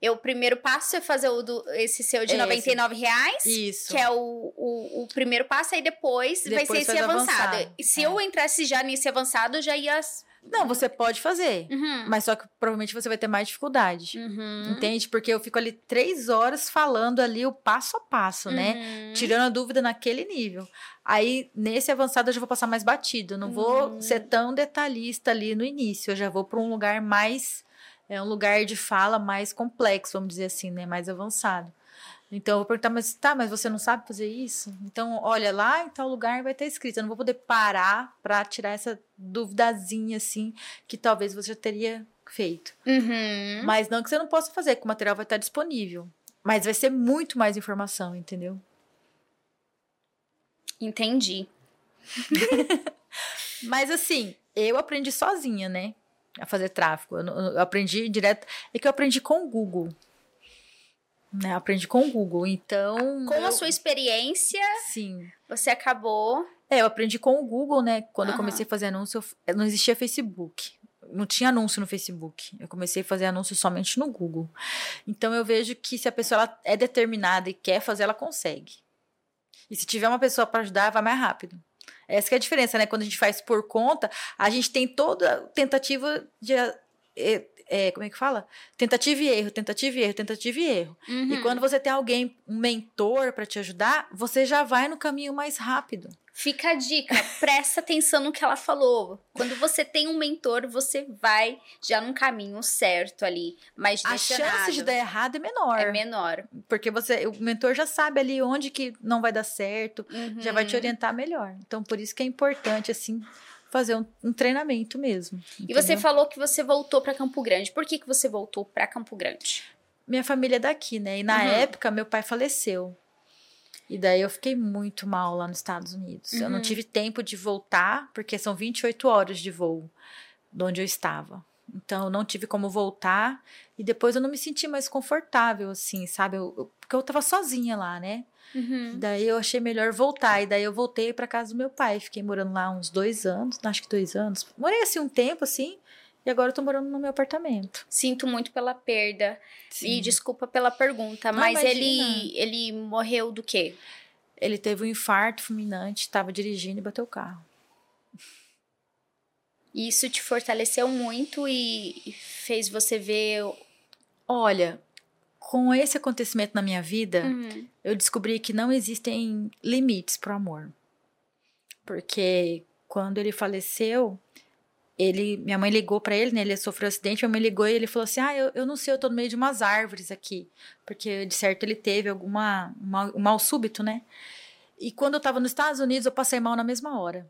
Eu, o primeiro passo é fazer o do, esse seu de É, 99 reais. Isso. Que é o, o, o primeiro passo, aí depois, vai ser Depois esse avançado. avançado, se é. eu entrasse já nesse avançado, eu já ia. Não, você pode fazer, Uhum. mas só que provavelmente você vai ter mais dificuldade. Uhum. Entende? Porque eu fico ali três horas falando ali o passo a passo, né? Uhum. Tirando a dúvida naquele nível. Aí, nesse avançado, eu já vou passar mais batido. Eu não vou Hum. ser tão detalhista ali no início. Eu já vou para um lugar mais. É um lugar de fala mais complexo, vamos dizer assim, né? Mais avançado. Então, eu vou perguntar, mas tá, mas você não sabe fazer isso? Então, olha, lá em tal lugar vai estar escrito. Eu não vou poder parar para tirar essa duvidazinha, assim, que talvez você já teria feito. Uhum. Mas não que você não possa fazer, que o material vai estar disponível. Mas vai ser muito mais informação, entendeu? Entendi. [laughs] Mas assim, eu aprendi sozinha, né? A fazer tráfego. Eu, eu aprendi direto. É que eu aprendi com o Google. Né? Eu aprendi com o Google. Então. Com eu, a sua experiência, Sim. você acabou. É, eu aprendi com o Google, né? Quando eu Aham. comecei a fazer anúncio, eu- não existia Facebook. Não tinha anúncio no Facebook. Eu comecei a fazer anúncio somente no Google. Então eu vejo que se a pessoa é determinada e quer fazer, ela consegue. E se tiver uma pessoa para ajudar, vai mais rápido. Essa é a diferença, né? Quando a gente faz por conta, a gente tem toda tentativa de. É, como é que fala? Tentativa e erro, tentativa e erro, tentativa e erro. E Uhum. quando você tem alguém, um mentor para te ajudar, você já vai no caminho mais rápido. Fica a dica, [laughs] presta atenção no que ela falou. Quando você tem um mentor, você vai já num caminho certo ali, mais A chance de dar errado é menor. é menor. Porque você, o mentor já sabe ali onde que não vai dar certo, já vai te Uhum. orientar melhor. Então, por isso que é importante, assim, fazer um, um treinamento mesmo. E você entendeu? falou que você voltou pra Campo Grande. Por que, que você voltou pra Campo Grande? Minha família é daqui, né? E na Uhum. época, meu pai faleceu. E daí eu fiquei muito mal lá nos Estados Unidos. Eu não Uhum. tive tempo de voltar, porque são 28 horas de voo de onde eu estava. Então, eu não tive como voltar. E depois eu não me senti mais confortável, assim, sabe? Eu- eu- porque eu tava sozinha lá, né? Uhum. Daí eu achei melhor voltar. E daí eu voltei pra casa do meu pai. Fiquei morando lá uns dois anos, acho que dois anos. Morei assim um tempo, assim. E agora eu tô morando no meu apartamento. Sinto muito pela perda. E Sim. desculpa pela pergunta, Não, mas ele, imagina. ele morreu do quê? Ele teve um infarto fulminante, estava dirigindo e bateu o carro. E Isso te fortaleceu muito e e fez você ver. Olha, com esse acontecimento na minha vida, Uhum. eu descobri que não existem limites pro amor. Porque quando ele faleceu, ele, minha mãe ligou pra ele, né? Ele sofreu um acidente, minha mãe ligou e ele falou assim: "Ah, eu, eu não sei, eu tô no meio de umas árvores aqui", porque de certo ele teve alguma um mal, um mal súbito, né? E quando eu tava nos Estados Unidos, eu passei mal na mesma hora.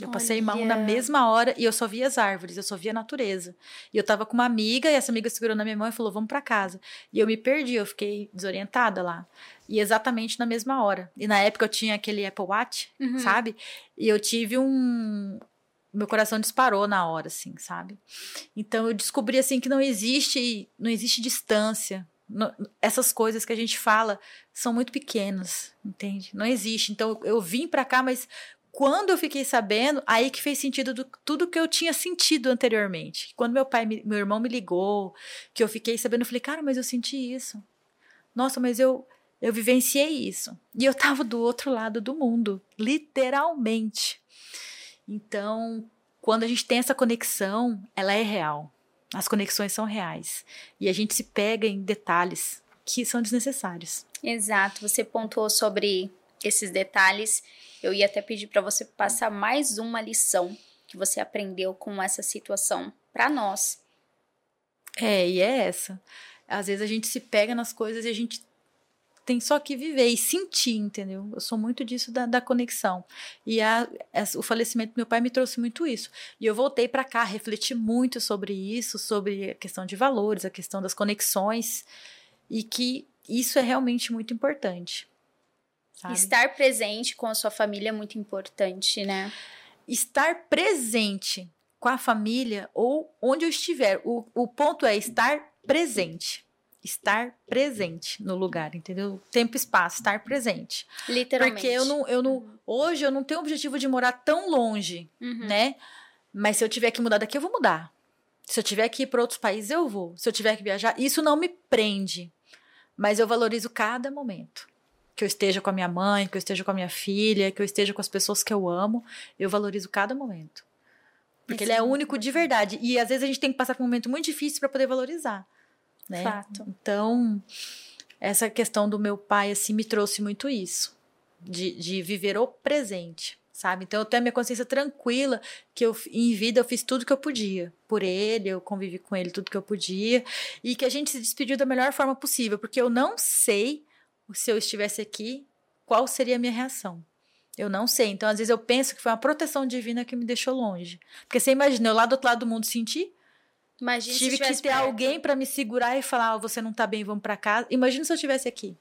Eu passei mal na Olha. mesma hora e eu só via as árvores, eu só via a natureza. E eu tava com uma amiga e essa amiga segurou na minha mão e falou: "Vamos pra casa". E eu me perdi, eu fiquei desorientada lá. E exatamente na mesma hora. E na época eu tinha aquele Apple Watch, Uhum. sabe? E eu tive um meu coração disparou na hora, assim, sabe? Então eu descobri assim que não existe, não existe distância. Essas coisas que a gente fala são muito pequenas, entende? Não existe. Então eu, eu vim pra cá, mas quando eu fiquei sabendo, aí que fez sentido do, tudo que eu tinha sentido anteriormente. Quando meu pai, me- meu irmão me ligou, que eu fiquei sabendo, eu falei, cara, mas eu senti isso. Nossa, mas eu eu vivenciei isso. E eu tava do outro lado do mundo, literalmente. Então, quando a gente tem essa conexão, ela é real. As conexões são reais. E a gente se pega em detalhes que são desnecessários. Exato, você pontuou sobre esses detalhes. Eu ia até pedir para você passar mais uma lição que você aprendeu com essa situação para nós. É, e é essa. Às vezes a gente se pega nas coisas e a gente tem só que viver e sentir, entendeu? Eu sou muito disso da, da conexão. E a- essa- o falecimento do meu pai me trouxe muito isso. E eu voltei para cá, refleti muito sobre isso, sobre a questão de valores, a questão das conexões, e que isso é realmente muito importante. Sabe? Estar presente com a sua família é muito importante, né? estar presente com a família ou onde eu estiver. O, o ponto é estar presente. estar presente no lugar, entendeu? Tempo e espaço, estar presente. Literalmente. Porque eu não, eu não, hoje eu não tenho o objetivo de morar tão longe, Uhum. né? Mas se eu tiver que mudar daqui, eu vou mudar. Se eu tiver que ir para outros países, eu vou. Se eu tiver que viajar, isso não me prende. Mas eu valorizo cada momento. Que eu esteja com a minha mãe, que eu esteja com a minha filha, que eu esteja com as pessoas que eu amo, eu valorizo cada momento. Porque ele é é único de verdade. E às vezes a gente tem que passar por um momento muito difícil para poder valorizar. Né? Fato. Então, essa questão do meu pai, assim, me trouxe muito isso. De, de viver o presente, sabe? Então, eu tenho a minha consciência tranquila que eu, em vida, eu fiz tudo que eu podia. Por ele, eu convivi com ele tudo que eu podia. E que a gente se despediu da melhor forma possível. Porque eu não sei, se eu estivesse aqui, qual seria a minha reação. Eu não sei. Então, às vezes, eu penso que foi uma proteção divina que me deixou longe. Porque você imagina, eu lá do outro lado do mundo senti, Imagina tive que ter perto. alguém para me segurar e falar, "Ó, você não tá bem, vamos para casa. Imagina se eu estivesse aqui.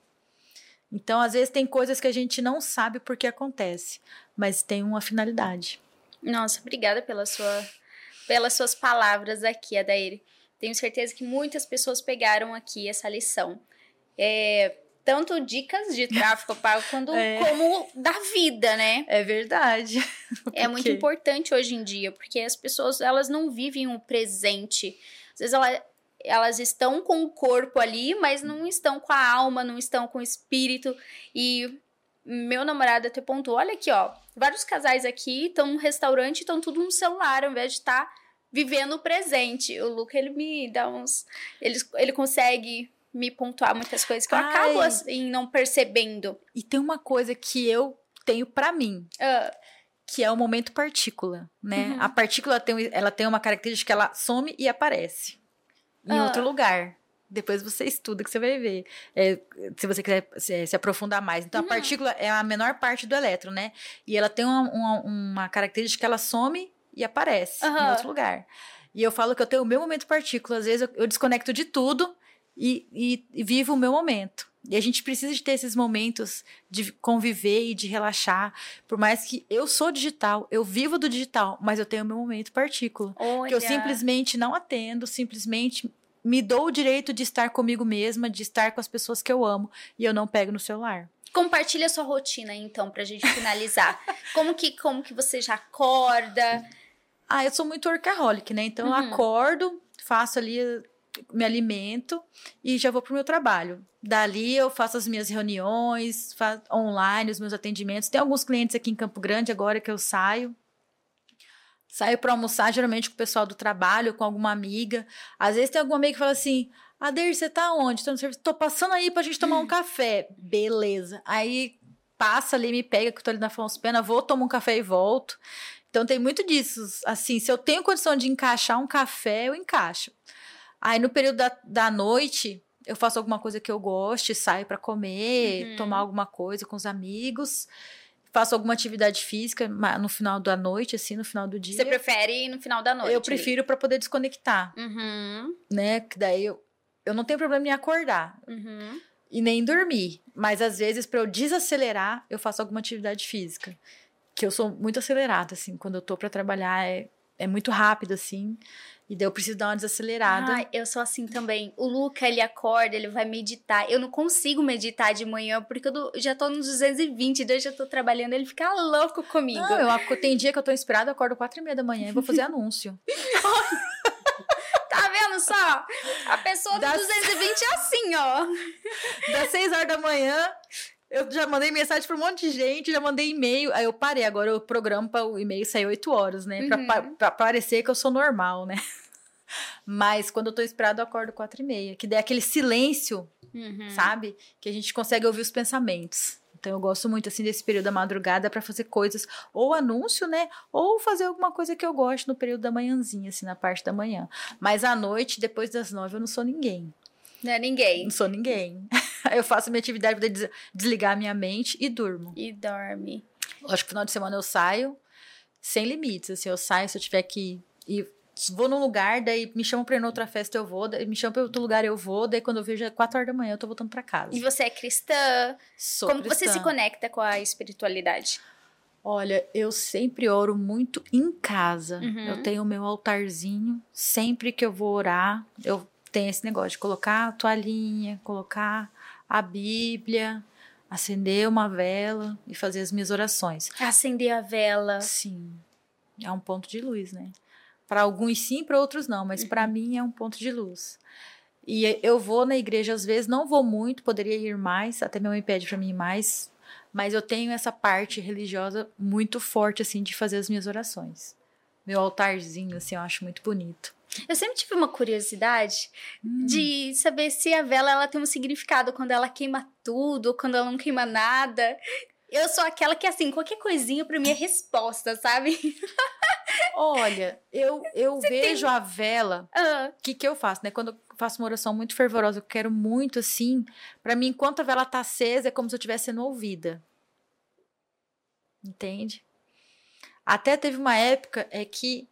Então, às vezes tem coisas que a gente não sabe por que acontece, mas tem uma finalidade. Nossa, obrigada pela sua, pelas suas palavras aqui, Adair. Tenho certeza que muitas pessoas pegaram aqui essa lição. É, tanto dicas de tráfico pago quanto, [laughs] É. como da vida, né? É verdade. [laughs] É muito importante hoje em dia, porque as pessoas elas não vivem o presente. Às vezes ela- elas estão com o corpo ali, mas não estão com a alma, não estão com o espírito. E meu namorado até pontuou: olha aqui, ó, vários casais aqui estão no restaurante, estão tudo no celular, ao invés de estar vivendo o presente. O Luca, ele me dá uns. Ele, ele consegue me pontuar muitas coisas que eu Ai. acabo assim não percebendo. E tem uma coisa que eu tenho para mim, Ah, que é o momento partícula, né? Uhum. A partícula tem, ela tem uma característica que ela some e aparece em Ah. outro lugar. Depois você estuda que você vai ver. É, se você quiser se, se aprofundar mais. Então, Uhum. a partícula é a menor parte do elétron, né? E ela tem uma, uma, uma característica que ela some e aparece em Aham. outro lugar. E eu falo que eu tenho o meu momento partícula. Às vezes eu, eu desconecto de tudo e, e- e vivo o meu momento. E a gente precisa de ter esses momentos de conviver e de relaxar. Por mais que eu sou digital, eu vivo do digital, mas eu tenho o meu momento partícula. Que eu olha. simplesmente não atendo, simplesmente me dou o direito de estar comigo mesma, de estar com as pessoas que eu amo e eu não pego no celular. Compartilha sua rotina então pra gente finalizar. [laughs] como que como que você já acorda? Ah, eu sou muito workaholic, né? Então eu Uhum. acordo, faço ali, me alimento e já vou pro meu trabalho. Dali eu faço as minhas reuniões, faço online, os meus atendimentos. Tem alguns clientes aqui em Campo Grande agora que eu saio. Saio para almoçar, geralmente com o pessoal do trabalho, com alguma amiga. Às vezes tem alguma amiga que fala assim: Ader, você tá onde? Tô no serviço. Tô passando aí pra gente tomar um [laughs] café. Beleza. Aí passa ali, me pega, que eu tô ali na Afonso Pena, vou tomar um café e volto. Então tem muito disso. Assim, se eu tenho condição de encaixar um café, eu encaixo. Aí no período da, da noite, eu faço alguma coisa que eu goste, saio para comer, Uhum. tomar alguma coisa com os amigos. Faço alguma atividade física no final da noite, assim, no final do dia. Você prefere ir no final da noite? eu prefiro para poder desconectar, Uhum, né? Que daí eu, eu não tenho problema em acordar uhum. e nem dormir. Mas às vezes, para eu desacelerar, eu faço alguma atividade física. Que eu sou muito acelerada, assim. Quando eu tô para trabalhar, é, é muito rápido, assim. E daí eu preciso dar uma desacelerada. Ai, eu sou assim também. O Luca, ele acorda, ele vai meditar. Eu não consigo meditar de manhã, porque eu já tô nos 220, daí eu já tô trabalhando, ele fica louco comigo. Não, eu, tem dia que eu tô inspirada, eu acordo quatro e meia da manhã e vou fazer anúncio. [laughs] Tá vendo só? A pessoa do Das- 220 é assim, ó. Das seis horas da manhã, eu já mandei mensagem pra um monte de gente, já mandei e-mail. Aí eu parei, agora eu programo para o e-mail sair oito horas, né? Pra, Uhum. pa- pra parecer que eu sou normal, né? [laughs] Mas quando eu tô inspirada, eu acordo quatro e meia. Que daí é aquele silêncio, Uhum. sabe? Que a gente consegue ouvir os pensamentos. Então eu gosto muito assim desse período da madrugada pra fazer coisas, ou anúncio, né? Ou fazer alguma coisa que eu gosto no período da manhãzinha, assim, na parte da manhã. Mas à noite, depois das nove, eu não sou ninguém. Não é ninguém. Não sou ninguém. [laughs] Aí [laughs] eu faço minha atividade pra des- desligar a minha mente e durmo. E dorme. Lógico que final de semana eu saio sem limites. Assim, eu saio se eu tiver que ir. Vou num lugar, daí me chamam pra ir em outra festa, eu vou. Daí me chamam pra outro lugar, eu vou. Daí quando eu vejo é 4 horas da manhã, eu tô voltando pra casa. E você é cristã? Sou Como que você cristã. se conecta com a espiritualidade? Olha, eu sempre oro muito em casa. Uhum. Eu tenho o meu altarzinho. Sempre que eu vou orar, eu tem esse negócio de colocar a toalhinha, colocar a Bíblia, acender uma vela e fazer as minhas orações. Acender a vela. Sim. É um ponto de luz, né? Para alguns sim, para outros não, mas para mim é um ponto de luz. E eu vou na igreja às vezes, não vou muito, poderia ir mais, até meu mãe pede para mim ir mais, mas eu tenho essa parte religiosa muito forte assim de fazer as minhas orações. Meu altarzinho assim, eu acho muito bonito. Eu sempre tive uma curiosidade hum. de saber se a vela ela tem um significado quando ela queima tudo ou quando ela não queima nada. Eu sou aquela que, assim, qualquer coisinha pra mim é resposta, sabe? [laughs] Olha, eu, eu vejo tem... a vela. O ah. que, que eu faço, né? Quando eu faço uma oração muito fervorosa, eu quero muito, assim. para mim, enquanto a vela tá acesa, é como se eu estivesse sendo ouvida. Entende? Até teve uma época é que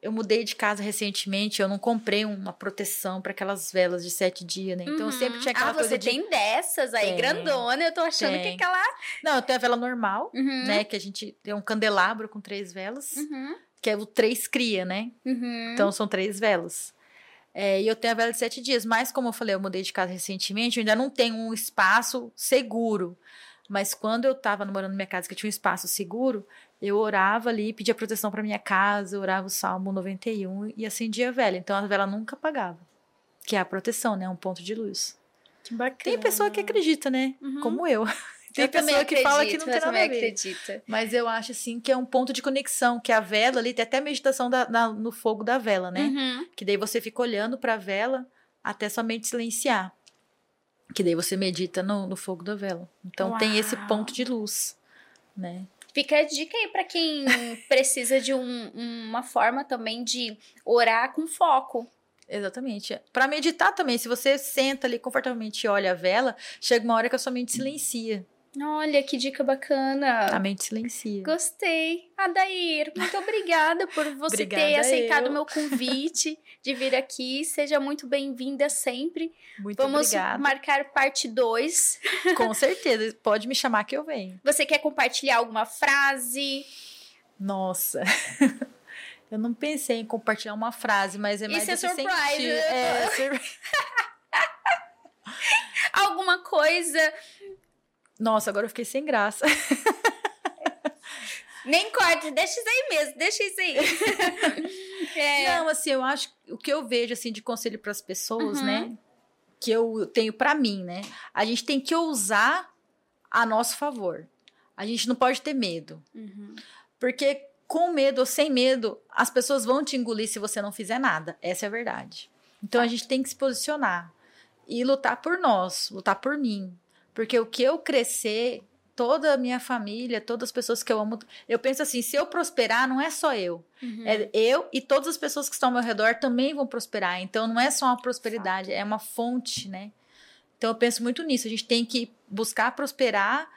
eu mudei de casa recentemente, eu não comprei uma proteção para aquelas velas de sete dias, né? Então uhum. eu sempre uhum. tinha aquela ah, coisa. você tem dessas aí, tem, grandona, eu tô achando tem. que aquela. Não, eu tenho a vela normal, uhum. né? Que a gente tem um candelabro com três velas, uhum. que é o três cria, né? Uhum. Então são três velas. É, e eu tenho a vela de sete dias, mas como eu falei, eu mudei de casa recentemente, eu ainda não tenho um espaço seguro. Mas quando eu tava morando na minha casa, que tinha um espaço seguro, eu orava ali, pedia proteção para minha casa, orava o Salmo 91 e acendia a vela. Então a vela nunca apagava. Que é a proteção, né? Um ponto de luz. Que bacana. Tem pessoa que acredita, né? Uhum. Como eu. Tem eu pessoa que fala que não tem nada a ver. Acredita. Mas eu acho assim que é um ponto de conexão, que a vela ali tem até meditação da, da, no fogo da vela, né? Uhum. Que daí você fica olhando para a vela até sua mente silenciar. Que daí você medita no, no fogo da vela. Então Uau. tem esse ponto de luz, né? Fica a dica aí para quem precisa de um, uma forma também de orar com foco. Exatamente. Para meditar também, se você senta ali confortavelmente e olha a vela, chega uma hora que a sua mente silencia. Olha, que dica bacana. A mente silencia. Gostei. Adair, muito obrigada por você obrigada ter aceitado o meu convite de vir aqui. Seja muito bem-vinda sempre. Muito Vamos obrigada. marcar parte 2. Com [laughs] certeza. Pode me chamar que eu venho. Você quer compartilhar alguma frase? Nossa. [laughs] Eu não pensei em compartilhar uma frase, mas é mais Isso é surprise. Sentir. É, é [laughs] sur... Alguma coisa nossa, agora eu fiquei sem graça. [laughs] Nem corta, deixa isso aí mesmo, deixa isso aí. [laughs] é. Não, assim, eu acho o que eu vejo assim de conselho para as pessoas, uhum. né? Que eu tenho para mim, né? A gente tem que ousar a nosso favor. A gente não pode ter medo. Uhum. Porque com medo ou sem medo, as pessoas vão te engolir se você não fizer nada. Essa é a verdade. Então a gente tem que se posicionar e lutar por nós, lutar por mim, porque o que eu crescer, toda a minha família, todas as pessoas que eu amo, eu penso assim, se eu prosperar, não é só eu. Uhum. É eu e todas as pessoas que estão ao meu redor também vão prosperar. Então não é só uma prosperidade, é uma fonte, né? Então eu penso muito nisso. A gente tem que buscar prosperar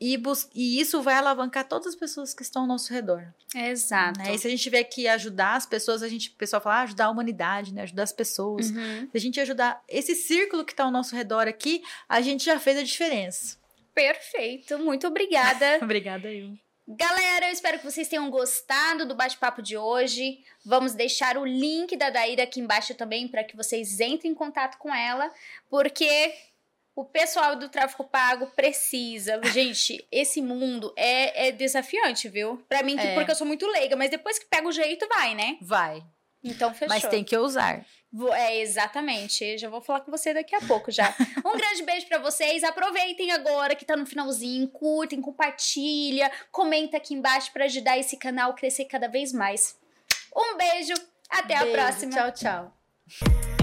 e, bus e isso vai alavancar todas as pessoas que estão ao nosso redor. Exato. Né? E se a gente tiver que ajudar as pessoas, a gente, o pessoal fala, ah, ajudar a humanidade, né? Ajudar as pessoas. Uhum. Se a gente ajudar esse círculo que está ao nosso redor aqui, a gente já fez a diferença. Perfeito. Muito obrigada. [laughs] obrigada, eu. Galera, eu espero que vocês tenham gostado do bate-papo de hoje. Vamos deixar o link da Daíra aqui embaixo também para que vocês entrem em contato com ela, porque o pessoal do tráfico pago precisa. Gente, esse mundo é, é desafiante, viu? Pra mim, é. porque eu sou muito leiga, mas depois que pega o jeito, vai, né? Vai. Então, fechou. Mas tem que usar. É, exatamente. Já vou falar com você daqui a pouco já. [laughs] Um grande beijo para vocês. Aproveitem agora que tá no finalzinho, curtem, compartilha, comenta aqui embaixo para ajudar esse canal a crescer cada vez mais. Um beijo, até beijo, a próxima. Tchau, tchau.